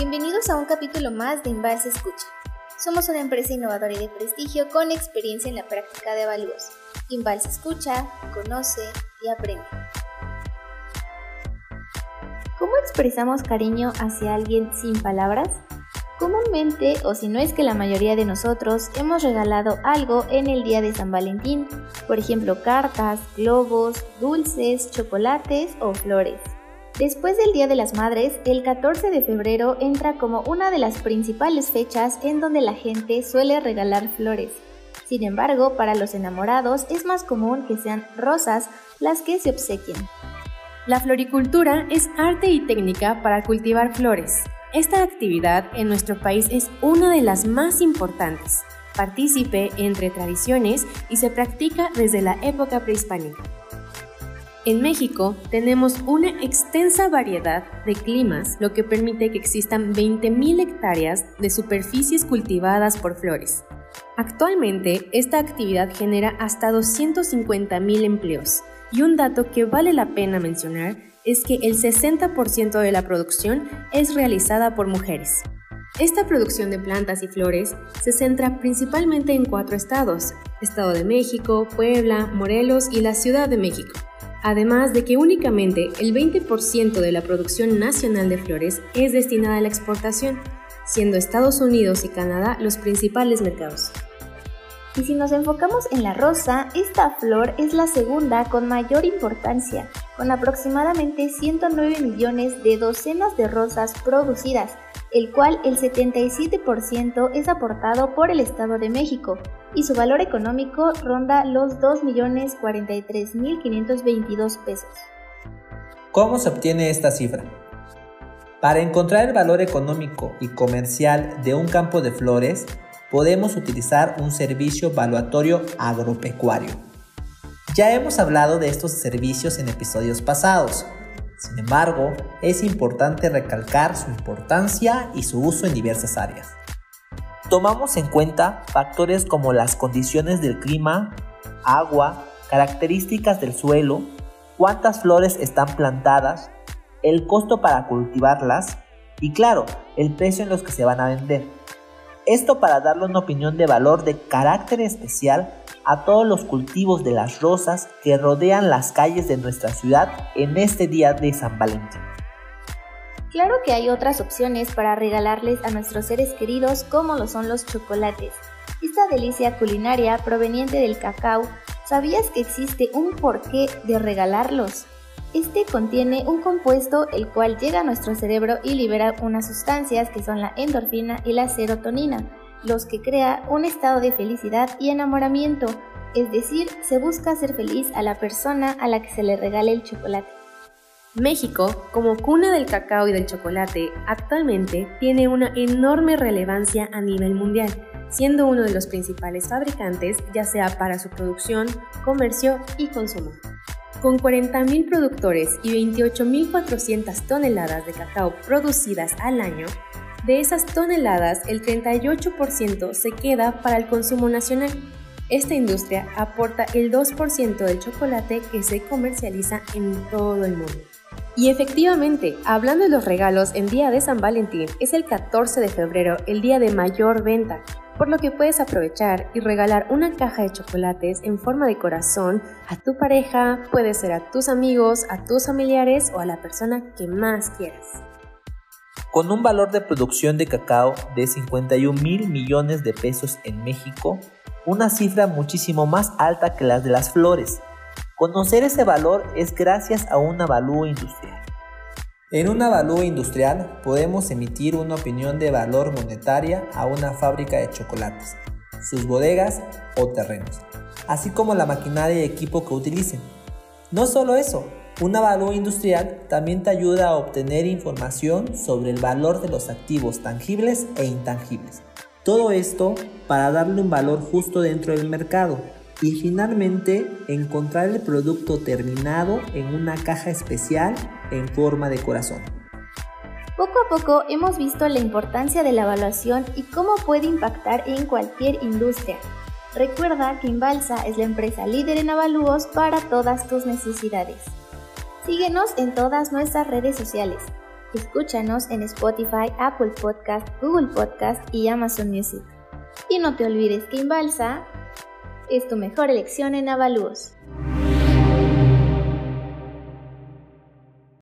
Bienvenidos a un capítulo más de Invalsa Escucha. Somos una empresa innovadora y de prestigio con experiencia en la práctica de avalúos. Invalsa Escucha, conoce y aprende. ¿Cómo expresamos cariño hacia alguien sin palabras? Comúnmente, o si no es que la mayoría de nosotros, hemos regalado algo en el día de San Valentín, por ejemplo cartas, globos, dulces, chocolates o flores. Después del Día de las Madres, el 14 de febrero entra como una de las principales fechas en donde la gente suele regalar flores. Sin embargo, para los enamorados es más común que sean rosas las que se obsequien. La floricultura es arte y técnica para cultivar flores. Esta actividad en nuestro país es una de las más importantes. Partícipe entre tradiciones y se practica desde la época prehispánica. En México tenemos una extensa variedad de climas, lo que permite que existan 20.000 hectáreas de superficies cultivadas por flores. Actualmente, esta actividad genera hasta 250.000 empleos. Y un dato que vale la pena mencionar es que el 60% de la producción es realizada por mujeres. Esta producción de plantas y flores se centra principalmente en cuatro estados, Estado de México, Puebla, Morelos y la Ciudad de México. Además de que únicamente el 20% de la producción nacional de flores es destinada a la exportación, siendo Estados Unidos y Canadá los principales mercados. Y si nos enfocamos en la rosa, esta flor es la segunda con mayor importancia, con aproximadamente 109 millones de docenas de rosas producidas, el cual el 77% es aportado por el Estado de México, y su valor económico ronda los 2.043.522 pesos. ¿Cómo se obtiene esta cifra? Para encontrar el valor económico y comercial de un campo de flores, podemos utilizar un servicio evaluatorio agropecuario. Ya hemos hablado de estos servicios en episodios pasados. Sin embargo, es importante recalcar su importancia y su uso en diversas áreas. Tomamos en cuenta factores como las condiciones del clima, agua, características del suelo, cuántas flores están plantadas, el costo para cultivarlas y claro, el precio en los que se van a vender. Esto para darle una opinión de valor de carácter especial a todos los cultivos de las rosas que rodean las calles de nuestra ciudad en este día de San Valentín. Claro que hay otras opciones para regalarles a nuestros seres queridos como lo son los chocolates. Esta delicia culinaria proveniente del cacao, ¿sabías que existe un porqué de regalarlos? Este contiene un compuesto el cual llega a nuestro cerebro y libera unas sustancias que son la endorfina y la serotonina, los que crea un estado de felicidad y enamoramiento, es decir, se busca hacer feliz a la persona a la que se le regale el chocolate. México, como cuna del cacao y del chocolate, actualmente tiene una enorme relevancia a nivel mundial, siendo uno de los principales fabricantes ya sea para su producción, comercio y consumo. Con 40.000 productores y 28.400 toneladas de cacao producidas al año, de esas toneladas el 38% se queda para el consumo nacional. Esta industria aporta el 2% del chocolate que se comercializa en todo el mundo. Y efectivamente, hablando de los regalos, en día de San Valentín es el 14 de febrero, el día de mayor venta, por lo que puedes aprovechar y regalar una caja de chocolates en forma de corazón a tu pareja, puede ser a tus amigos, a tus familiares o a la persona que más quieras. Con un valor de producción de cacao de 51 mil millones de pesos en México, una cifra muchísimo más alta que las de las flores. Conocer ese valor es gracias a un avalúo industrial. En un avalúo industrial podemos emitir una opinión de valor monetaria a una fábrica de chocolates, sus bodegas o terrenos, así como la maquinaria y equipo que utilicen. No solo eso, un avalúo industrial también te ayuda a obtener información sobre el valor de los activos tangibles e intangibles. Todo esto para darle un valor justo dentro del mercado y finalmente encontrar el producto terminado en una caja especial en forma de corazón. Poco a poco hemos visto la importancia de la evaluación y cómo puede impactar en cualquier industria. Recuerda que Inbalsa es la empresa líder en avalúos para todas tus necesidades. Síguenos en todas nuestras redes sociales. Escúchanos en Spotify, Apple Podcast, Google Podcast y Amazon Music. Y no te olvides que Inbalsa es tu mejor elección en avalúos.